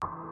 Thank